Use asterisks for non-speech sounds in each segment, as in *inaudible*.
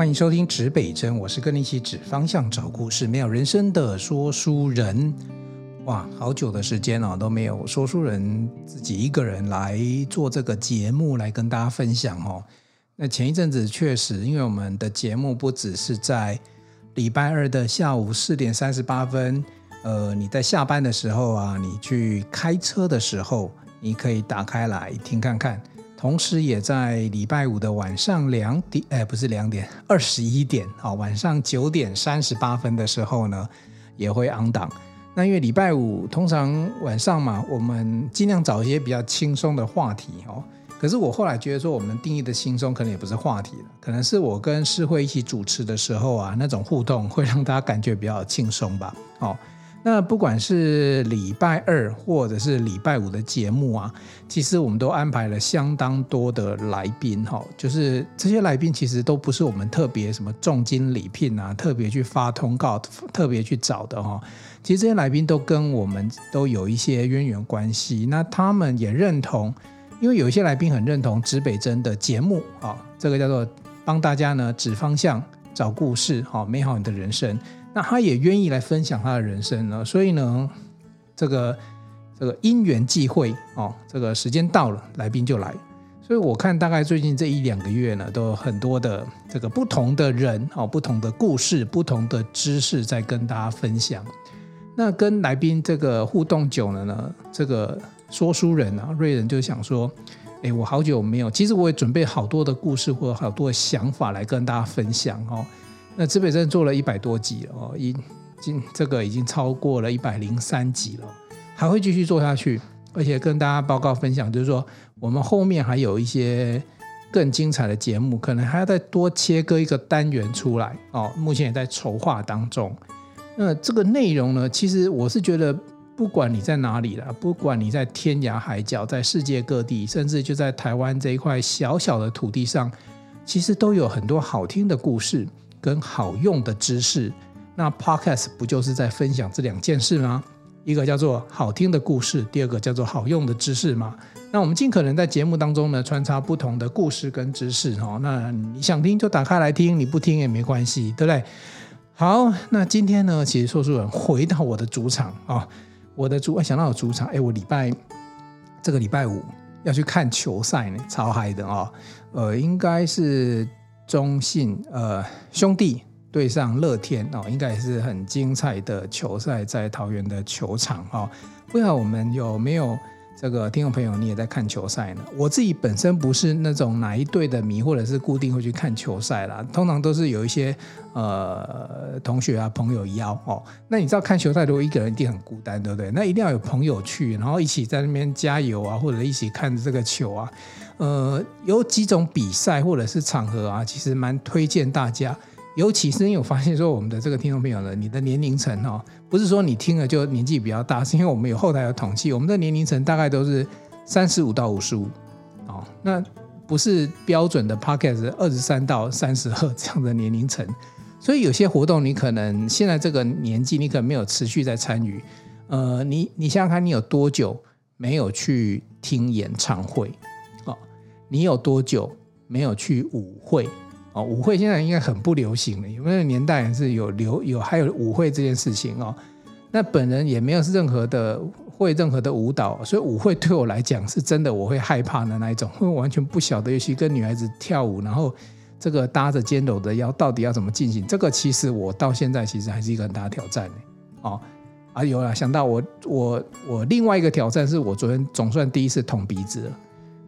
欢迎收听指北针，我是跟你一起指方向、找故事、没有人生的说书人。哇，好久的时间哦，都没有说书人自己一个人来做这个节目来跟大家分享哦。那前一阵子确实，因为我们的节目不只是在礼拜二的下午四点三十八分，呃，你在下班的时候啊，你去开车的时候，你可以打开来听看看。同时，也在礼拜五的晚上两点，哎，不是两点，二十一点，好，晚上九点三十八分的时候呢，也会 on 档。那因为礼拜五通常晚上嘛，我们尽量找一些比较轻松的话题哦。可是我后来觉得说，我们定义的轻松可能也不是话题了，可能是我跟诗慧一起主持的时候啊，那种互动会让大家感觉比较轻松吧，哦。那不管是礼拜二或者是礼拜五的节目啊，其实我们都安排了相当多的来宾哈，就是这些来宾其实都不是我们特别什么重金礼聘啊，特别去发通告，特别去找的哈。其实这些来宾都跟我们都有一些渊源关系，那他们也认同，因为有一些来宾很认同指北针的节目啊，这个叫做帮大家呢指方向、找故事，好美好你的人生。那他也愿意来分享他的人生呢，所以呢，这个这个因缘际会哦，这个时间到了，来宾就来。所以我看大概最近这一两个月呢，都有很多的这个不同的人哦，不同的故事，不同的知识在跟大家分享。那跟来宾这个互动久了呢，这个说书人啊，瑞仁就想说，哎，我好久没有，其实我也准备好多的故事或者好多的想法来跟大家分享哦。那指北针做了一百多集了哦，已经这个已经超过了一百零三集了，还会继续做下去，而且跟大家报告分享，就是说我们后面还有一些更精彩的节目，可能还要再多切割一个单元出来哦。目前也在筹划当中。那这个内容呢，其实我是觉得，不管你在哪里了，不管你在天涯海角，在世界各地，甚至就在台湾这一块小小的土地上，其实都有很多好听的故事。跟好用的知识，那 Podcast 不就是在分享这两件事吗？一个叫做好听的故事，第二个叫做好用的知识吗？那我们尽可能在节目当中呢，穿插不同的故事跟知识哦。那你想听就打开来听，你不听也没关系，对不对？好，那今天呢，其实说书人回到我的主场啊、哦，我的主，想到我主场，哎，我礼拜这个礼拜五要去看球赛呢，超嗨的啊、哦，呃，应该是。中信呃兄弟对上乐天哦，应该也是很精彩的球赛，在桃园的球场哦。不知道我们有没有这个听众朋友，你也在看球赛呢？我自己本身不是那种哪一队的迷，或者是固定会去看球赛啦。通常都是有一些呃同学啊朋友邀哦。那你知道看球赛如果一个人一定很孤单，对不对？那一定要有朋友去，然后一起在那边加油啊，或者一起看这个球啊。呃，有几种比赛或者是场合啊，其实蛮推荐大家。尤其是因为我发现说，我们的这个听众朋友呢，你的年龄层哦，不是说你听了就年纪比较大，是因为我们有后台有统计，我们的年龄层大概都是三十五到五十五，哦，那不是标准的 Podcast 二十三到三十二这样的年龄层。所以有些活动你可能现在这个年纪，你可能没有持续在参与。呃，你你想想看，你有多久没有去听演唱会？哦你有多久没有去舞会？哦，舞会现在应该很不流行了，因为年代是有流有还有舞会这件事情哦。那本人也没有任何的会任何的舞蹈，所以舞会对我来讲是真的我会害怕的那一种，因为我完全不晓得，尤其跟女孩子跳舞，然后这个搭着肩搂的腰到底要怎么进行？这个其实我到现在其实还是一个很大的挑战呢。哦，啊有了，想到我我我另外一个挑战是我昨天总算第一次捅鼻子了。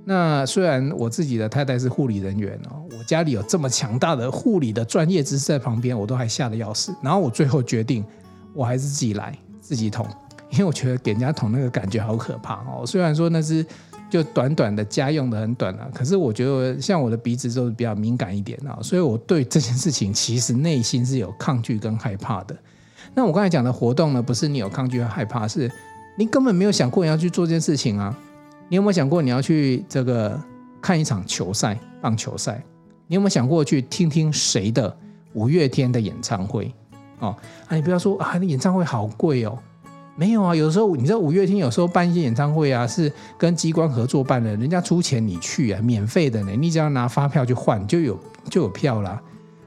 那虽然我自己的太太是护理人员哦，我家里有这么强大的护理的专业知识在旁边，我都还吓得要死。然后我最后决定，我还是自己来自己捅，因为我觉得给人家捅那个感觉好可怕哦。*laughs* 虽然说那是就短短的家用的很短啊，可是我觉得像我的鼻子都是比较敏感一点啊，所以我对这件事情其实内心是有抗拒跟害怕的。那我刚才讲的活动呢，不是你有抗拒和害怕，是你根本没有想过你要去做这件事情啊。你有没有想过你要去这个看一场球赛，棒球赛？你有没有想过去听听谁的五月天的演唱会？哦，啊，你不要说啊，那演唱会好贵哦。没有啊，有时候你知道五月天有时候办一些演唱会啊，是跟机关合作办的，人家出钱你去啊，免费的呢，你只要拿发票去换就有就有票啦。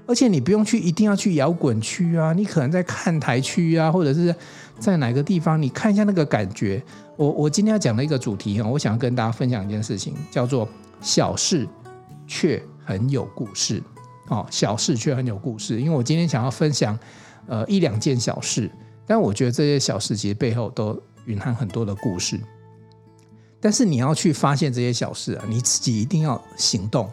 而且你不用去，一定要去摇滚区啊，你可能在看台区啊，或者是在哪个地方，你看一下那个感觉。我我今天要讲的一个主题啊，我想要跟大家分享一件事情，叫做小事却很有故事。哦，小事却很有故事，因为我今天想要分享呃一两件小事，但我觉得这些小事其实背后都蕴含很多的故事。但是你要去发现这些小事啊，你自己一定要行动。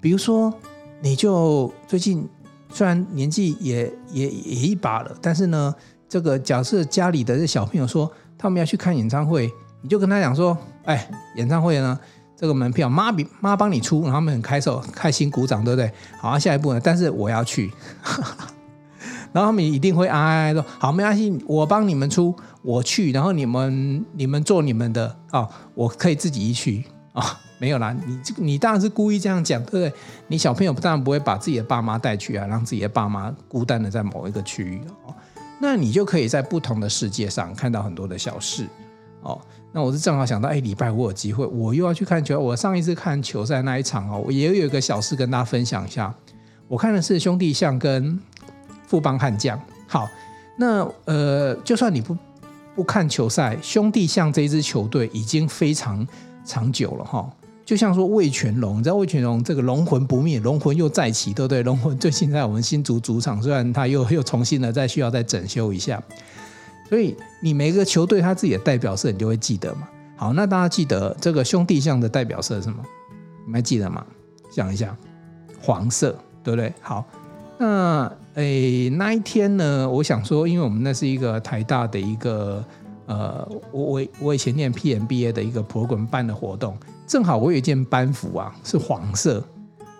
比如说，你就最近虽然年纪也也也一把了，但是呢，这个假设家里的这小朋友说他们要去看演唱会，你就跟他讲说：“哎，演唱会呢，这个门票妈比妈帮你出。”然后他们很开手开心鼓掌，对不对？好，下一步呢？但是我要去。*laughs* 然后他们一定会啊啊说好，没关系，我帮你们出，我去，然后你们你们做你们的啊、哦，我可以自己一去啊、哦，没有啦，你这你当然是故意这样讲，对不对？你小朋友当然不会把自己的爸妈带去啊，让自己的爸妈孤单的在某一个区域哦，那你就可以在不同的世界上看到很多的小事哦。那我是正好想到，哎，礼拜五有机会，我又要去看球。我上一次看球赛那一场哦，我也有一个小事跟大家分享一下。我看的是兄弟象跟。富邦悍将，好，那呃，就算你不不看球赛，兄弟象这支球队已经非常长久了哈。就像说魏全龙，你知道魏全龙这个龙魂不灭，龙魂又再起，对不对？龙魂最近在我们新竹主场，虽然他又 *laughs* 又重新的再需要再整修一下，所以你每个球队他自己的代表色，你就会记得嘛。好，那大家记得这个兄弟象的代表色是什么？你们还记得吗？想一下，黄色，对不对？好，那。诶，那一天呢，我想说，因为我们那是一个台大的一个呃，我我我以前念 PMBA 的一个普罗文办的活动，正好我有一件班服啊，是黄色。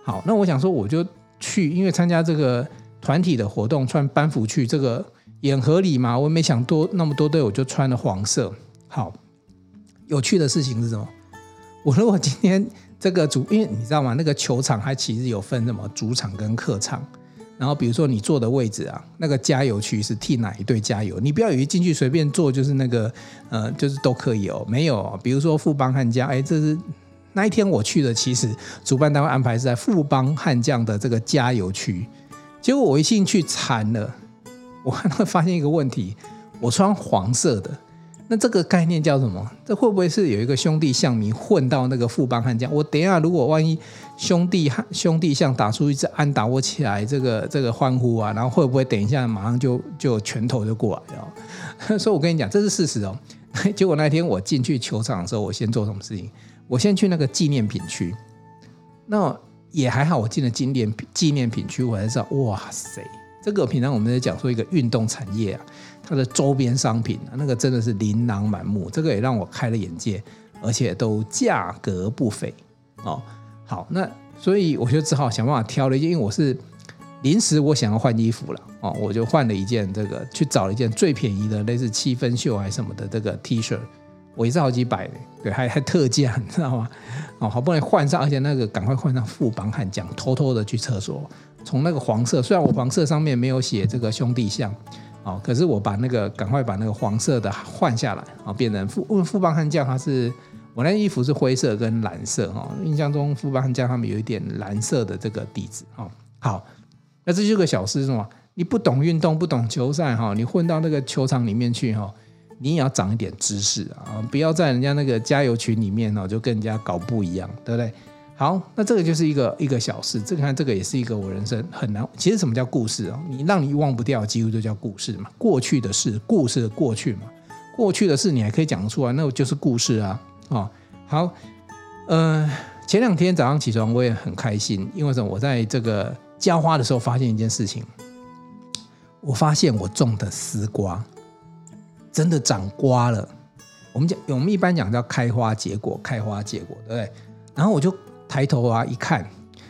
好，那我想说我就去，因为参加这个团体的活动，穿班服去，这个也很合理嘛。我也没想多那么多队，我就穿了黄色。好，有趣的事情是什么？我如果今天这个主，因为你知道吗？那个球场还其实有分什么主场跟客场。然后比如说你坐的位置啊，那个加油区是替哪一队加油？你不要以为进去随便坐就是那个，呃，就是都可以哦。没有，比如说富邦悍将，哎，这是那一天我去的，其实主办单位安排是在富邦悍将的这个加油区。结果我一进去惨了，我会发现一个问题，我穿黄色的。那这个概念叫什么？这会不会是有一个兄弟象迷混到那个富邦悍将？我等一下，如果万一兄弟汉兄弟象打出一支安打，我起来这个这个欢呼啊，然后会不会等一下马上就就拳头就过来了？所以我跟你讲，这是事实哦。结果那天我进去球场的时候，我先做什么事情？我先去那个纪念品区。那也还好，我进了纪念纪念品区，我才知道，哇塞，这个平常我们在讲说一个运动产业啊。它的周边商品那个真的是琳琅满目，这个也让我开了眼界，而且都价格不菲哦。好，那所以我就只好想办法挑了一件，因为我是临时我想要换衣服了哦，我就换了一件这个，去找了一件最便宜的，类似七分袖还是什么的这个 T 恤，我也是好几百，对，还还特价，你知道吗？哦，好不容易换上，而且那个赶快换上副邦悍将，偷偷的去厕所，从那个黄色，虽然我黄色上面没有写这个兄弟像。哦，可是我把那个赶快把那个黄色的换下来，啊，变成富问富邦悍将，它是我那衣服是灰色跟蓝色哈，印象中富邦悍将他们有一点蓝色的这个底子哈。好，那这就是个小事是吗？你不懂运动，不懂球赛哈，你混到那个球场里面去哈，你也要长一点知识啊，不要在人家那个加油群里面哦，就跟人家搞不一样，对不对？好，那这个就是一个一个小事。这个看这个也是一个我人生很难。其实什么叫故事啊？你让你忘不掉，几乎就叫故事嘛。过去的事，故事的过去嘛。过去的事你还可以讲出来，那我就是故事啊。哦，好，呃，前两天早上起床我也很开心，因为什么？我在这个浇花的时候发现一件事情，我发现我种的丝瓜真的长瓜了。我们讲，我们一般讲叫开花结果，开花结果，对不对？然后我就。抬头啊，一看，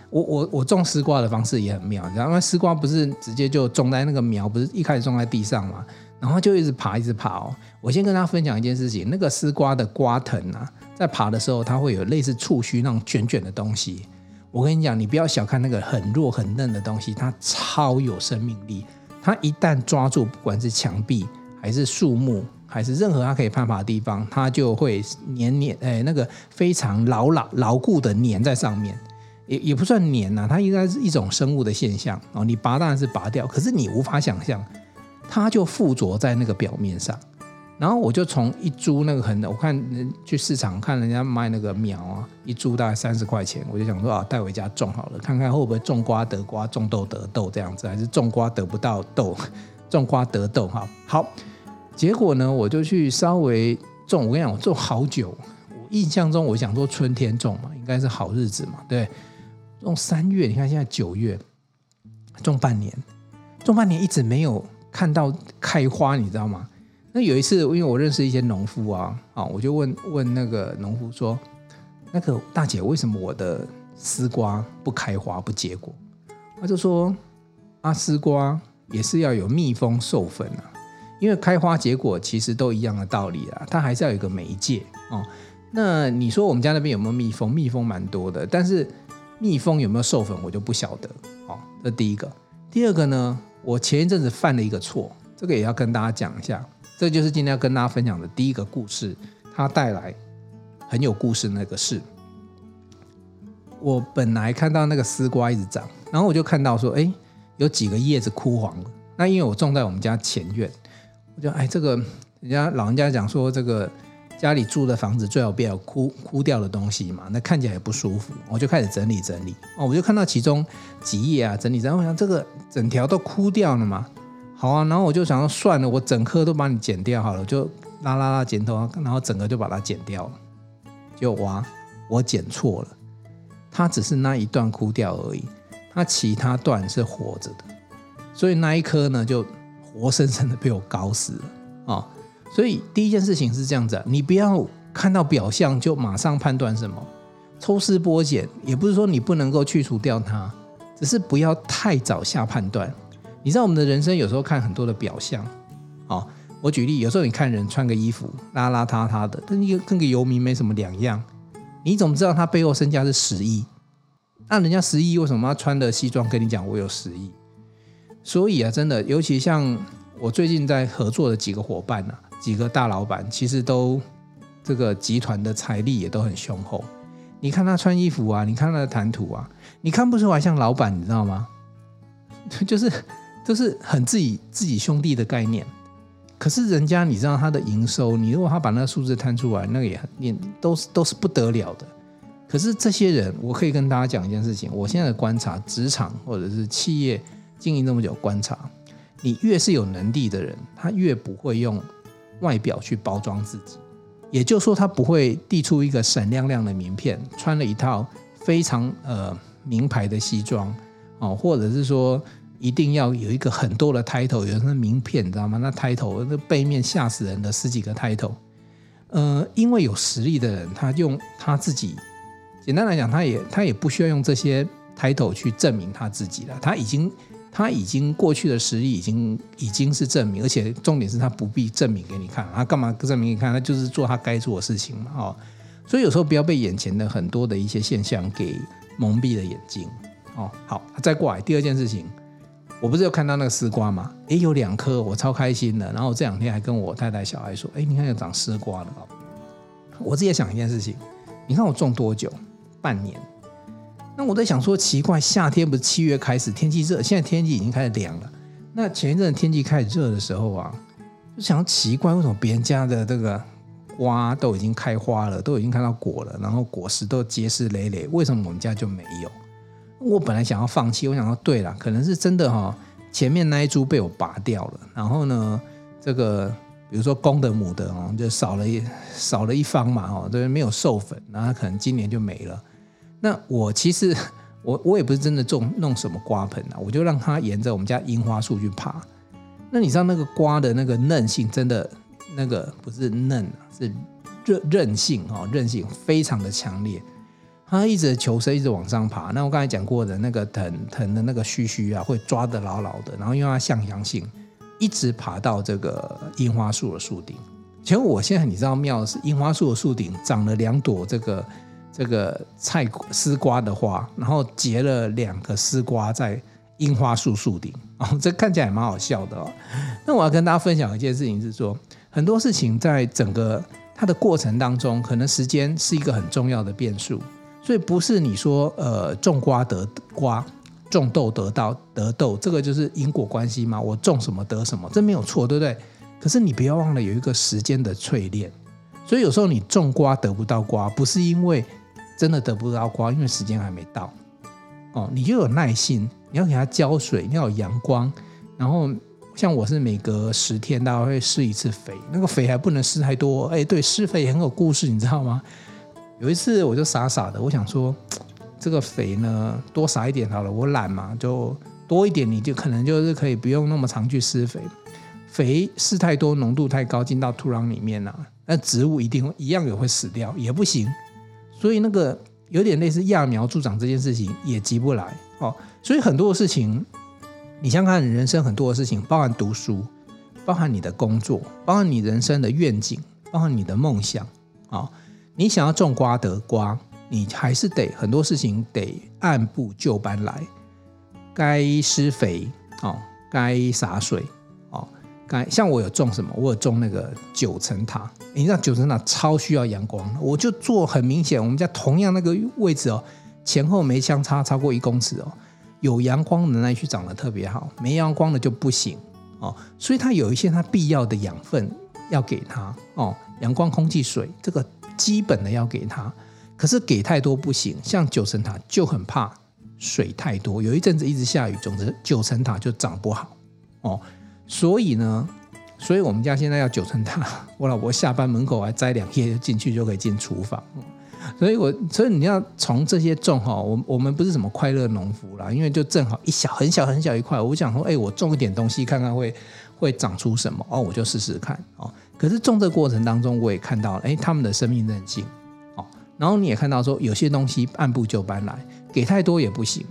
我我我种丝瓜的方式也很妙，然后丝瓜不是直接就种在那个苗，不是一开始种在地上嘛，然后就一直爬，一直爬哦。我先跟大家分享一件事情，那个丝瓜的瓜藤啊，在爬的时候，它会有类似触须那种卷卷的东西。我跟你讲，你不要小看那个很弱很嫩的东西，它超有生命力。它一旦抓住，不管是墙壁还是树木。还是任何它可以攀爬的地方，它就会黏黏，哎，那个非常牢牢牢固的黏在上面。也也不算黏呐，它应该是一种生物的现象哦。你拔当然是拔掉，可是你无法想象，它就附着在那个表面上。然后我就从一株那个很，我看人去市场看人家卖那个苗啊，一株大概三十块钱，我就想说啊，带回家种好了，看看会不会种瓜得瓜，种豆得豆这样子，还是种瓜得不到豆，*laughs* 种瓜得豆哈。好，结果呢，我就去稍微种，我跟你讲，我种好久，我印象中我想说春天种嘛，应该是好日子嘛，对，种三月，你看现在九月，种半年，种半年一直没有看到开花，你知道吗？那有一次，因为我认识一些农夫啊，啊，我就问问那个农夫说：“那个大姐，为什么我的丝瓜不开花不结果？”他就说：“啊，丝瓜也是要有蜜蜂授粉啊，因为开花结果其实都一样的道理啊，它还是要有一个媒介哦。那你说我们家那边有没有蜜蜂？蜜蜂蛮多的，但是蜜蜂有没有授粉，我就不晓得。哦，这第一个。第二个呢，我前一阵子犯了一个错，这个也要跟大家讲一下。”这就是今天要跟大家分享的第一个故事，它带来很有故事那个事。我本来看到那个丝瓜一直长，然后我就看到说，哎，有几个叶子枯黄了。那因为我种在我们家前院，我就哎，这个人家老人家讲说，这个家里住的房子最好不要枯枯掉的东西嘛，那看起来也不舒服。我就开始整理整理，哦，我就看到其中几叶啊，整理，然后我想这个整条都枯掉了嘛。好啊，然后我就想说算了，我整棵都把你剪掉好了，就拉拉拉剪头，然后整个就把它剪掉了。就哇，我剪错了，它只是那一段枯掉而已，它其他段是活着的，所以那一棵呢就活生生的被我搞死了啊、哦！所以第一件事情是这样子，你不要看到表象就马上判断什么，抽丝剥茧，也不是说你不能够去除掉它，只是不要太早下判断。你知道我们的人生有时候看很多的表象，哦，我举例，有时候你看人穿个衣服邋邋遢遢的，跟一个跟个游民没什么两样，你怎么知道他背后身价是十亿？那人家十亿为什么要穿的西装跟你讲我有十亿？所以啊，真的，尤其像我最近在合作的几个伙伴啊，几个大老板，其实都这个集团的财力也都很雄厚。你看他穿衣服啊，你看他的谈吐啊，你看不出来像老板，你知道吗？*laughs* 就是。这是很自己自己兄弟的概念，可是人家你知道他的营收，你如果他把那个数字摊出来，那个也很也都是都是不得了的。可是这些人，我可以跟大家讲一件事情，我现在的观察，职场或者是企业经营那么久，观察你越是有能力的人，他越不会用外表去包装自己，也就是说，他不会递出一个闪亮亮的名片，穿了一套非常呃名牌的西装哦，或者是说。一定要有一个很多的 title，有那名片，你知道吗？那 title 那背面吓死人的十几个 title。呃，因为有实力的人，他用他自己，简单来讲，他也他也不需要用这些 title 去证明他自己了。他已经他已经过去的实力已经已经是证明，而且重点是他不必证明给你看，他干嘛证明给你看？他就是做他该做的事情嘛。哦，所以有时候不要被眼前的很多的一些现象给蒙蔽了眼睛。哦，好，再过来第二件事情。我不是有看到那个丝瓜吗？诶，有两颗，我超开心的。然后这两天还跟我太太、小孩说：“诶，你看有长丝瓜了。”我自己也想一件事情，你看我种多久？半年。那我在想说，奇怪，夏天不是七月开始天气热，现在天气已经开始凉了。那前一阵天气开始热的时候啊，就想奇怪，为什么别人家的这个瓜都已经开花了，都已经看到果了，然后果实都结实累累，为什么我们家就没有？我本来想要放弃，我想说对了，可能是真的哈，前面那一株被我拔掉了，然后呢，这个比如说公的母的哦，就少了一少了一方嘛哦，对，没有授粉，然后可能今年就没了。那我其实我我也不是真的种弄什么瓜盆啊，我就让它沿着我们家樱花树去爬。那你知道那个瓜的那个韧性真的那个不是嫩，是韧韧性哦，韧性非常的强烈。它一直求生，一直往上爬。那我刚才讲过的那个藤藤的那个须须啊，会抓得牢牢的。然后因为它向阳性，一直爬到这个樱花树的树顶。其实我现在你知道妙的是，樱花树的树顶长了两朵这个这个菜丝瓜的花，然后结了两个丝瓜在樱花树树顶。*laughs* 哦，这看起来蛮好笑的哦。那我要跟大家分享一件事情是说，很多事情在整个它的过程当中，可能时间是一个很重要的变数。所以不是你说呃种瓜得瓜，种豆得到得豆，这个就是因果关系嘛。我种什么得什么，这没有错，对不对？可是你不要忘了有一个时间的淬炼。所以有时候你种瓜得不到瓜，不是因为真的得不到瓜，因为时间还没到。哦，你就有耐心，你要给它浇水，你要有阳光，然后像我是每隔十天大概会施一次肥，那个肥还不能施太多。哎，对，施肥也很有故事，你知道吗？有一次我就傻傻的，我想说这个肥呢多撒一点好了，我懒嘛，就多一点，你就可能就是可以不用那么常去施肥。肥施太多，浓度太高，进到土壤里面了，那植物一定一样也会死掉，也不行。所以那个有点类似揠苗助长这件事情也急不来哦。所以很多的事情，你想想看，人生很多的事情，包含读书，包含你的工作，包含你人生的愿景，包含你的梦想啊、哦。你想要种瓜得瓜，你还是得很多事情得按部就班来，该施肥哦，该洒水。像我有种什么？我有种那个九层塔。你知道九层塔超需要阳光，我就做很明显。我们家同样那个位置哦，前后没相差超过一公尺哦。有阳光的那一区长得特别好，没阳光的就不行哦。所以它有一些它必要的养分要给它哦，阳光、空气、水这个基本的要给它。可是给太多不行，像九层塔就很怕水太多。有一阵子一直下雨，总之九层塔就长不好哦。所以呢，所以我们家现在要九层塔，*laughs* 我老婆下班门口还摘两叶进去就可以进厨房。所以我所以你要从这些种哈，我我们不是什么快乐农夫啦，因为就正好一小很小很小一块，我想说，哎，我种一点东西看看会会长出什么哦，我就试试看哦。可是种这过程当中，我也看到了，哎，他们的生命韧性哦，然后你也看到说，有些东西按部就班来，给太多也不行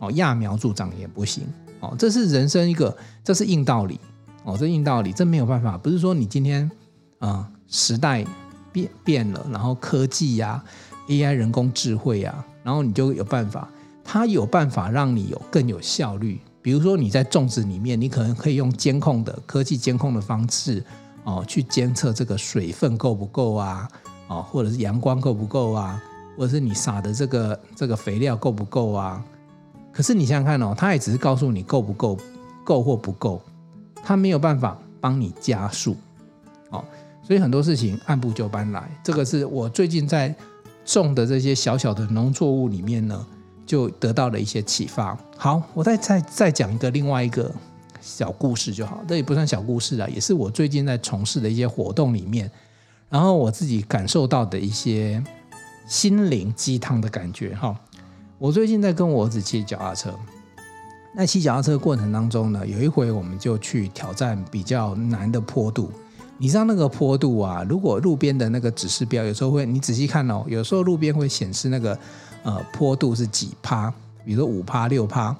哦，揠苗助长也不行。哦，这是人生一个，这是硬道理哦，这硬道理，这没有办法，不是说你今天啊、时代变变了，然后科技呀、AI 人工智慧呀、啊，然后你就有办法，它有办法让你有更有效率。比如说你在种植里面，你可能可以用监控的科技监控的方式哦，去监测这个水分够不够啊，哦，或者是阳光够不够啊，或者是你撒的这个这个肥料够不够啊。可是你想想看哦，他也只是告诉你够不够，够或不够，他没有办法帮你加速，哦，所以很多事情按部就班来，这个是我最近在种的这些小小的农作物里面呢，就得到了一些启发。好，我再再再讲一个另外一个小故事就好，这也不算小故事了，也是我最近在从事的一些活动里面，然后我自己感受到的一些心灵鸡汤的感觉哈。我最近在跟我儿子骑脚踏车，那骑脚踏车过程当中呢，有一回我们就去挑战比较难的坡度。你知道那个坡度啊，如果路边的那个指示标有时候会，你仔细看哦，有时候路边会显示那个呃坡度是几趴，比如说五趴六趴。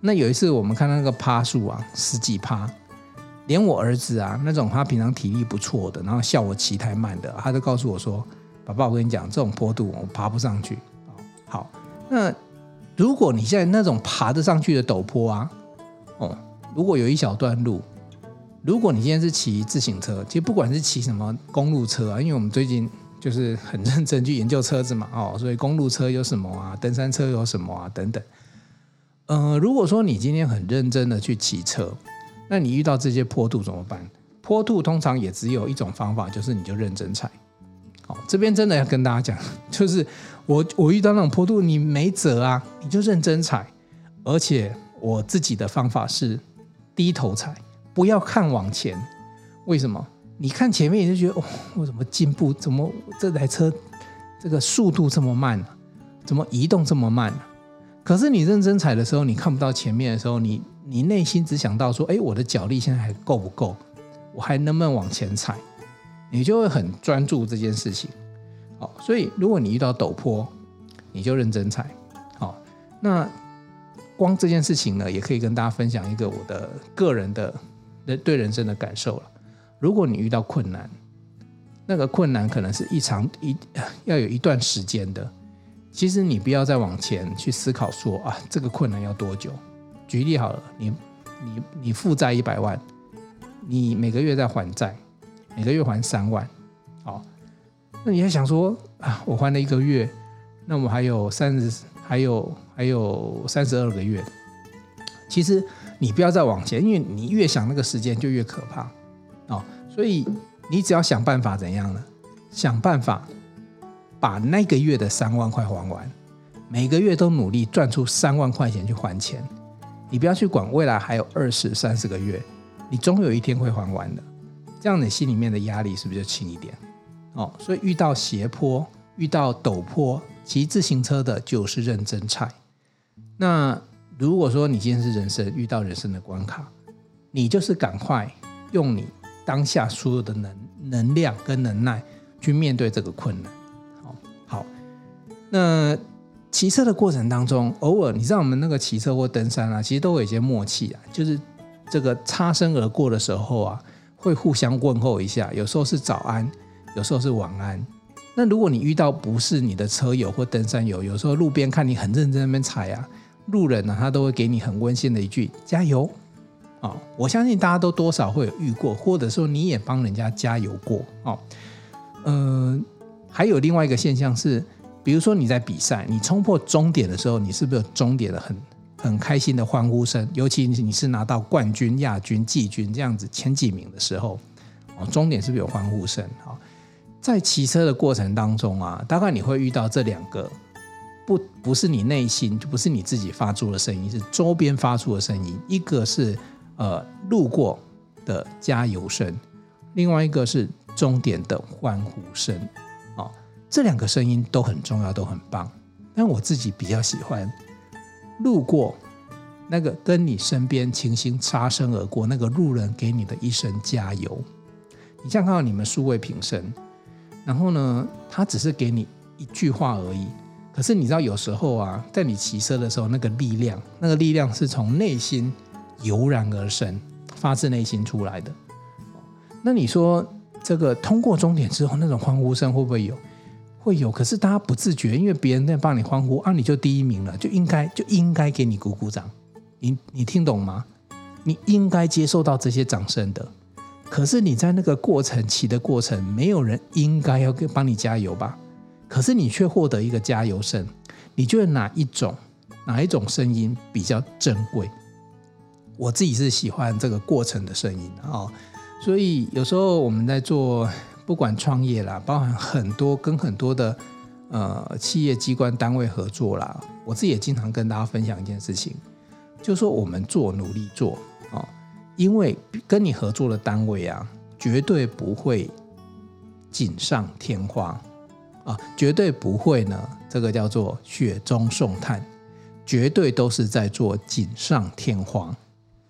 那有一次我们看到那个趴数啊，十几趴，连我儿子啊那种他平常体力不错的，然后笑我骑太慢的，他就告诉我说：“爸爸，我跟你讲，这种坡度我爬不上去。”好。那如果你现在那种爬得上去的陡坡啊，哦，如果有一小段路，如果你今天是骑自行车，其实不管是骑什么公路车啊，因为我们最近就是很认真去研究车子嘛，哦，所以公路车有什么啊，登山车有什么啊，等等。呃，如果说你今天很认真的去骑车，那你遇到这些坡度怎么办？坡度通常也只有一种方法，就是你就认真踩。哦，这边真的要跟大家讲，*laughs* 就是。我我遇到那种坡度，你没辙啊，你就认真踩。而且我自己的方法是低头踩，不要看往前。为什么？你看前面你就觉得哦，我怎么进步？怎么这台车这个速度这么慢啊？怎么移动这么慢啊？可是你认真踩的时候，你看不到前面的时候，你你内心只想到说，哎，我的脚力现在还够不够？我还能不能往前踩？你就会很专注这件事情。好，所以如果你遇到陡坡，你就认真踩。好，那光这件事情呢，也可以跟大家分享一个我的个人的对人生的感受了。如果你遇到困难，那个困难可能是一长一要有一段时间的。其实你不要再往前去思考说啊，这个困难要多久？举例好了，你你你负债一百万，你每个月在还债，每个月还三万，好。那你还想说啊，我还了一个月，那我还有三十，还有还有三十二个月。其实你不要再往前，因为你越想那个时间就越可怕哦。所以你只要想办法怎样呢？想办法把那个月的三万块还完，每个月都努力赚出三万块钱去还钱。你不要去管未来还有二十三十个月，你终有一天会还完的。这样你心里面的压力是不是就轻一点？哦，所以遇到斜坡、遇到陡坡，骑自行车的就是认真踩。那如果说你今天是人生遇到人生的关卡，你就是赶快用你当下所有的能能量跟能耐去面对这个困难。好，好，那。骑车的过程当中，偶尔你知道我们那个骑车或登山啊，其实都有一些默契啊，就是这个擦身而过的时候啊，会互相问候一下，有时候是早安，有时候是晚安。那如果你遇到不是你的车友或登山友，有时候路边看你很认真那边踩啊，路人呢、啊、他都会给你很温馨的一句加油、哦！我相信大家都多少会有遇过，或者说你也帮人家加油过哦。嗯、还有另外一个现象是。比如说你在比赛，你冲破终点的时候，你是不是有终点的很很开心的欢呼声？尤其你是拿到冠军、亚军、季军这样子前几名的时候，哦，终点是不是有欢呼声？好，在骑车的过程当中啊，大概你会遇到这两个，不不是你内心，就不是你自己发出的声音，是周边发出的声音。一个是呃路过的加油声，另外一个是终点的欢呼声。哦这两个声音都很重要，都很棒。但我自己比较喜欢路过那个跟你身边情形擦身而过那个路人给你的一声加油。你像看到你们数位平生，然后呢，他只是给你一句话而已。可是你知道，有时候啊，在你骑车的时候，那个力量，那个力量是从内心油然而生，发自内心出来的。那你说，这个通过终点之后，那种欢呼声会不会有？会有，可是大家不自觉，因为别人在帮你欢呼啊，你就第一名了，就应该就应该给你鼓鼓掌。你你听懂吗？你应该接受到这些掌声的。可是你在那个过程骑的过程，没有人应该要给帮你加油吧？可是你却获得一个加油声，你觉得哪一种哪一种声音比较珍贵？我自己是喜欢这个过程的声音啊，所以有时候我们在做。不管创业啦，包含很多跟很多的呃企业机关单位合作啦，我自己也经常跟大家分享一件事情，就是说我们做努力做啊、因为跟你合作的单位啊，绝对不会锦上添花啊，绝对不会呢，这个叫做雪中送炭，绝对都是在做锦上添花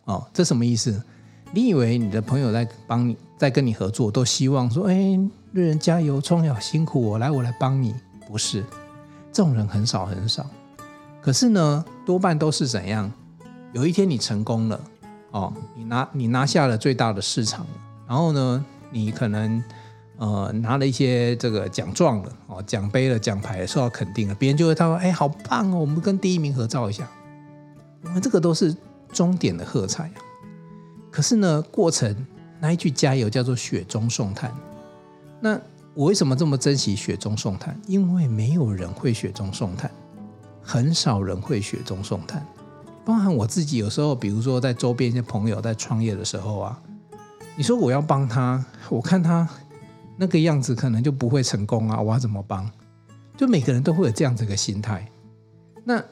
哦，这什么意思？你以为你的朋友在帮你？在跟你合作，都希望说：“哎，瑞人加油，冲呀，辛苦我来，我来帮你。”不是，这种人很少很少。可是呢，多半都是怎样？有一天你成功了，哦，你拿你拿下了最大的市场，然后呢，你可能呃拿了一些这个奖状了，哦，奖杯了，奖牌，受到肯定了，别人就会他说：“哎，好棒哦，我们跟第一名合照一下。”我们这个都是终点的喝彩。可是呢，过程。那一句加油叫做雪中送炭。那我为什么这么珍惜雪中送炭？因为没有人会雪中送炭，很少人会雪中送炭。包含我自己，有时候比如说在周边一些朋友在创业的时候啊，你说我要帮他，我看他那个样子可能就不会成功啊，我要怎么帮？就每个人都会有这样子的心态。那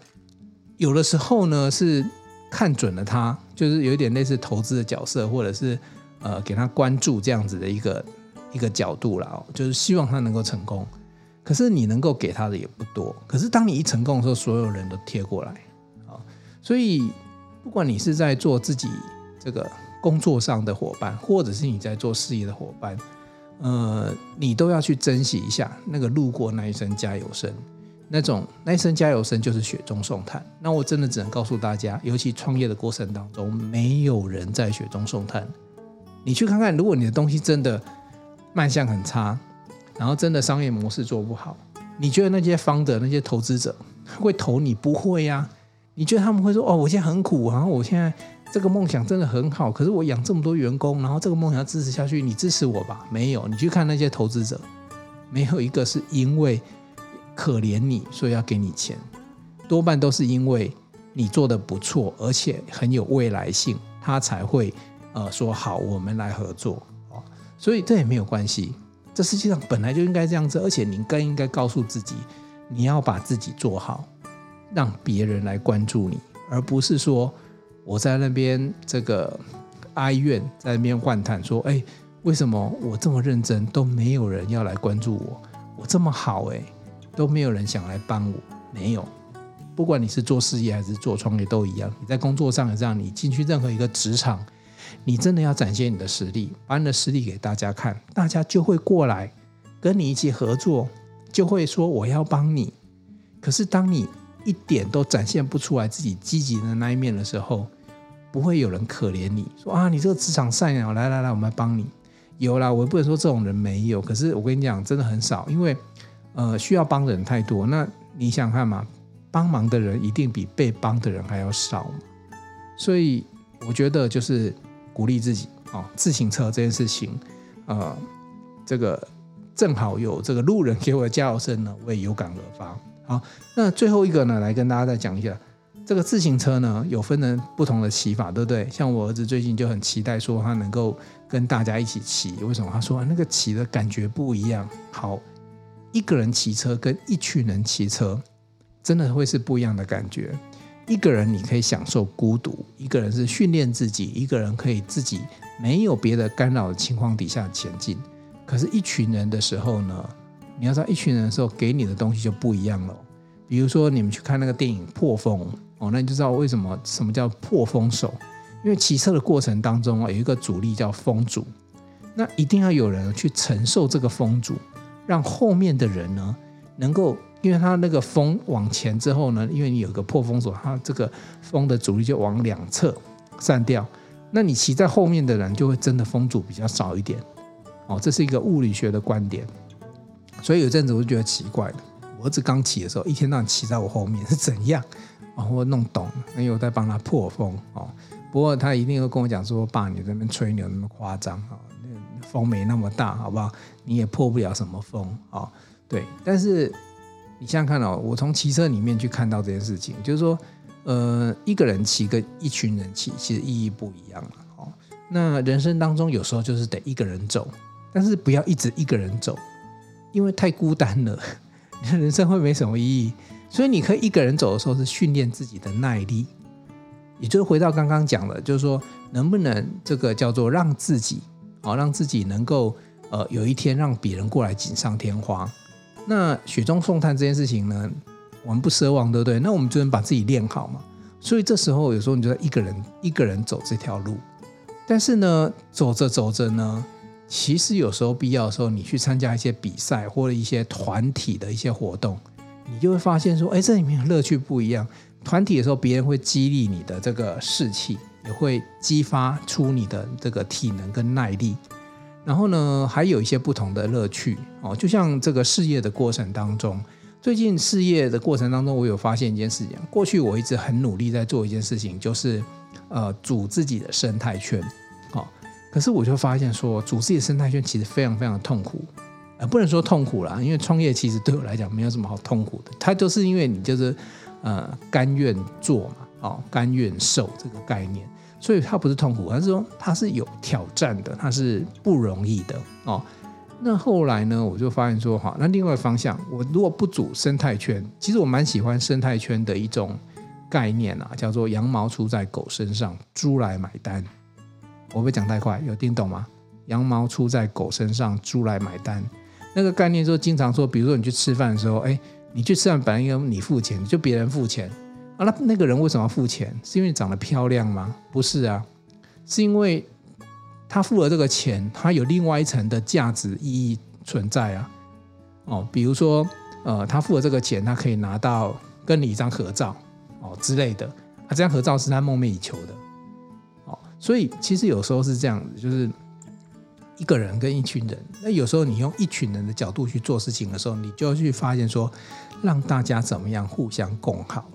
有的时候呢，是看准了他，就是有一点类似投资的角色，或者是。呃，给他关注这样子的一个一个角度了哦，就是希望他能够成功。可是你能够给他的也不多。可是当你一成功的时候，所有人都贴过来啊。所以不管你是在做自己这个工作上的伙伴，或者是你在做事业的伙伴，呃，你都要去珍惜一下那个路过那一声加油声，那种那一声加油声就是雪中送炭。那我真的只能告诉大家，尤其创业的过程当中，没有人在雪中送炭。你去看看，如果你的东西真的卖相很差，然后真的商业模式做不好，你觉得那些方的那些投资者会投你？不会呀、你觉得他们会说：“哦，我现在很苦，然后我现在这个梦想真的很好，可是我养这么多员工，然后这个梦想要支持下去，你支持我吧？”没有，你去看那些投资者，没有一个是因为可怜你，所以要给你钱，多半都是因为你做得不错，而且很有未来性，他才会呃说好，我们来合作哦。所以这也没有关系，这世界上本来就应该这样子，而且你更应该告诉自己，你要把自己做好，让别人来关注你，而不是说我在那边这个哀怨，在那边幻叹说，哎。为什么我这么认真都没有人要来关注我？我这么好哎，都没有人想来帮我。没有，不管你是做事业还是做创业都一样。你在工作上也这样，你进去任何一个职场，你真的要展现你的实力，把你的实力给大家看，大家就会过来跟你一起合作，就会说我要帮你。可是当你一点都展现不出来自己积极的那一面的时候，不会有人可怜你，说啊，你这个职场菜鸟，来来来，我们来帮你。有啦，我不能说这种人没有，可是我跟你讲，真的很少，因为呃需要帮的人太多。那你想看嘛，帮忙的人一定比被帮的人还要少，所以我觉得就是鼓励自己哦。自行车这件事情，呃，这个正好有这个路人给我的加油声呢，我也有感而发。好，那最后一个呢，来跟大家再讲一下。这个自行车呢，有分成不同的骑法，对不对？像我儿子最近就很期待说他能够跟大家一起骑。为什么？他说那个骑的感觉不一样。好，一个人骑车跟一群人骑车，真的会是不一样的感觉。一个人你可以享受孤独，一个人是训练自己，一个人可以自己没有别的干扰的情况底下前进。可是，一群人的时候呢，你要知道，一群人的时候给你的东西就不一样了。比如说，你们去看那个电影《破风》。哦，那你就知道为什么什么叫破风手？因为骑车的过程当中啊，有一个阻力叫风阻，那一定要有人去承受这个风阻，让后面的人呢能够，因为他那个风往前之后呢，因为你有个破风手，它这个风的阻力就往两侧散掉，那你骑在后面的人就会真的风阻比较少一点。哦，这是一个物理学的观点，所以有阵子我就觉得奇怪了，我儿子刚骑的时候，一天到晚骑在我后面是怎样？哦，我弄懂，因为我在帮他破风哦。不过他一定会跟我讲说：“爸，你在那边吹牛那么夸张啊，风没那么大，好不好？你也破不了什么风啊。”对，但是你想想看哦，我从骑车里面去看到这件事情，就是说，呃，一个人骑跟一群人骑其实意义不一样了。哦，那人生当中有时候就是得一个人走，但是不要一直一个人走，因为太孤单了，你的人生会没什么意义。所以你可以一个人走的时候是训练自己的耐力，也就是回到刚刚讲的，就是说能不能这个叫做让自己好，让自己能够呃有一天让别人过来锦上添花。那雪中送炭这件事情呢，我们不奢望，对不对？那我们就能把自己练好嘛。所以这时候有时候你就在一个人一个人走这条路，但是呢，走着走着呢，其实有时候必要的时候，你去参加一些比赛或者一些团体的一些活动。你就会发现说，哎，这里面乐趣不一样。团体的时候，别人会激励你的这个士气，也会激发出你的这个体能跟耐力。然后呢，还有一些不同的乐趣哦。就像这个事业的过程当中，最近事业的过程当中，我有发现一件事情。过去我一直很努力在做一件事情，就是呃组自己的生态圈。好，可是我就发现说，组自己的生态圈其实非常非常痛苦。呃，不能说痛苦啦，因为创业其实对我来讲没有什么好痛苦的。它就是因为你就是呃甘愿做嘛，哦，甘愿受这个概念，所以它不是痛苦，而是说它是有挑战的，它是不容易的哦。那后来呢，我就发现说，哈，那另外方向，我如果不组生态圈，其实我蛮喜欢生态圈的一种概念啊，叫做羊毛出在狗身上，猪来买单。我会讲太快，有听懂吗？羊毛出在狗身上，猪来买单。那个概念就经常说，比如说你去吃饭的时候，哎，你去吃饭本来应该你付钱，就别人付钱啊。那那个人为什么要付钱？是因为长得漂亮吗？不是啊，是因为他付了这个钱，他有另外一层的价值意义存在啊。哦，比如说呃，他付了这个钱，他可以拿到跟你一张合照哦之类的，啊，这张合照是他梦寐以求的。哦，所以其实有时候是这样子，就是。一个人跟一群人，那有时候你用一群人的角度去做事情的时候，你就要去发现说，让大家怎么样互相共好。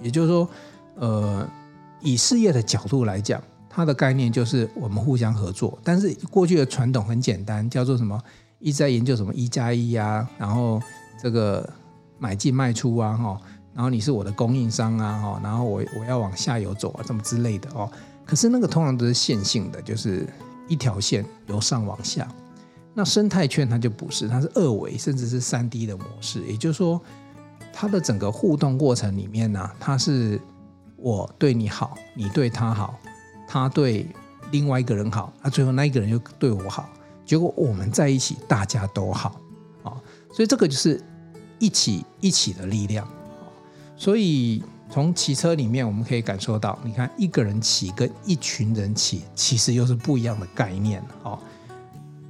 也就是说，呃，以事业的角度来讲，它的概念就是我们互相合作。但是过去的传统很简单，叫做什么？一直在研究什么一加一啊，然后这个买进卖出啊，哈，然后你是我的供应商啊，哈，然后我我要往下游走啊，这么之类的哦。可是那个通常都是线性的，就是一条线由上往下。那生态圈它就不是，它是二维甚至是三 D 的模式，也就是说，它的整个互动过程里面呢，它是我对你好，你对他好，他对另外一个人好，啊，最后那一个人又对我好，结果我们在一起，大家都好啊，所以这个就是一起一起的力量。所以从骑车里面我们可以感受到，你看一个人骑跟一群人骑，其实又是不一样的概念哦。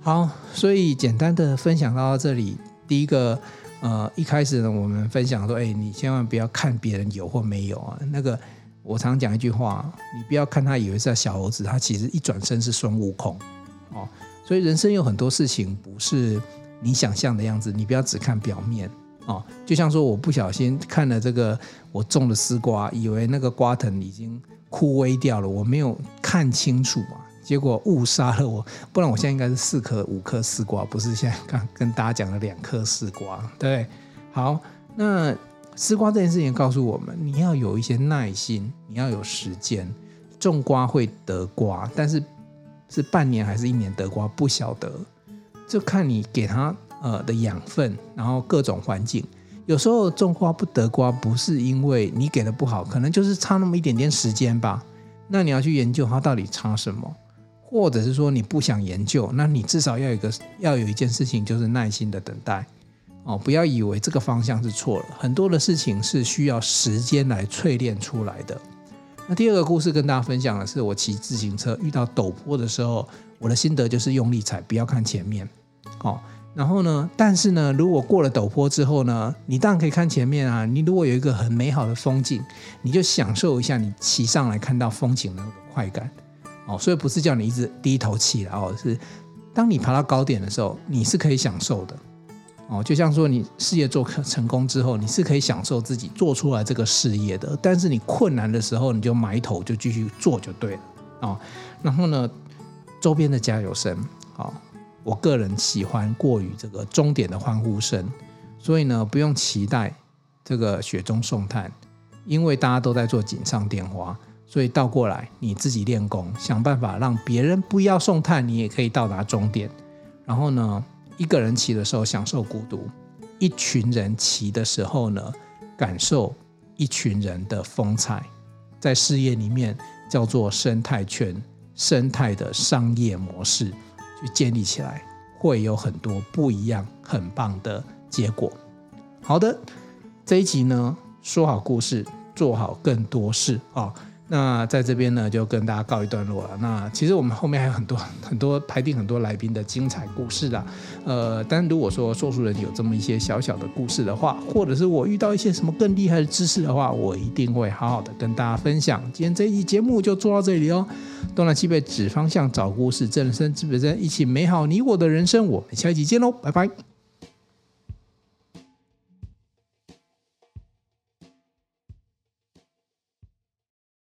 好，所以简单的分享到这里。第一个，呃，一开始呢，我们分享说，哎，你千万不要看别人有或没有啊。那个，我常讲一句话，你不要看他以为是小猴子，他其实一转身是孙悟空哦。所以人生有很多事情不是你想象的样子，你不要只看表面哦。就像说，我不小心看了这个我种的丝瓜，以为那个瓜藤已经枯萎掉了，我没有看清楚啊。结果误杀了我，不然我现在应该是四颗五颗丝瓜，不是现在刚跟大家讲的两颗丝瓜，对，好，那丝瓜这件事情告诉我们，你要有一些耐心，你要有时间，种瓜会得瓜，但是是半年还是一年得瓜不晓得，就看你给它呃的养分，然后各种环境，有时候种瓜不得瓜，不是因为你给的不好，可能就是差那么一点点时间吧，那你要去研究它到底差什么。或者是说你不想研究，那你至少要有一个要有一件事情，就是耐心的等待哦，不要以为这个方向是错了，很多的事情是需要时间来淬炼出来的。那第二个故事跟大家分享的是，我骑自行车遇到陡坡的时候，我的心得就是用力踩，不要看前面哦。然后呢，但是呢，如果过了陡坡之后呢，你当然可以看前面啊。你如果有一个很美好的风景，你就享受一下你骑上来看到风景的那个快感。哦，所以不是叫你一直低头骑了哦，是当你爬到高点的时候，你是可以享受的哦。就像说你事业做成功之后，你是可以享受自己做出来这个事业的。但是你困难的时候，你就埋头就继续做就对了哦。然后呢，周边的加油声，哦，我个人喜欢过于这个终点的欢呼声，所以呢，不用期待这个雪中送炭，因为大家都在做锦上添花。所以倒过来，你自己练功，想办法让别人不要送炭，你也可以到达终点。然后呢，一个人骑的时候享受孤独，一群人骑的时候呢，感受一群人的风采。在事业里面叫做生态圈，生态的商业模式去建立起来，会有很多不一样、很棒的结果。好的，这一集呢，说好故事，做好更多事啊。那在这边呢，就跟大家告一段落了。那其实我们后面还有很多 *laughs* 很多排定很多来宾的精彩故事啦。呃，但如果说说书人有这么一些小小的故事的话，或者是我遇到一些什么更厉害的知识的话，我一定会好好的跟大家分享。今天这一期节目就做到这里哦。东南西北指方向，找故事，正人生，指北针，一起美好你我的人生。我们下一集见喽，拜拜。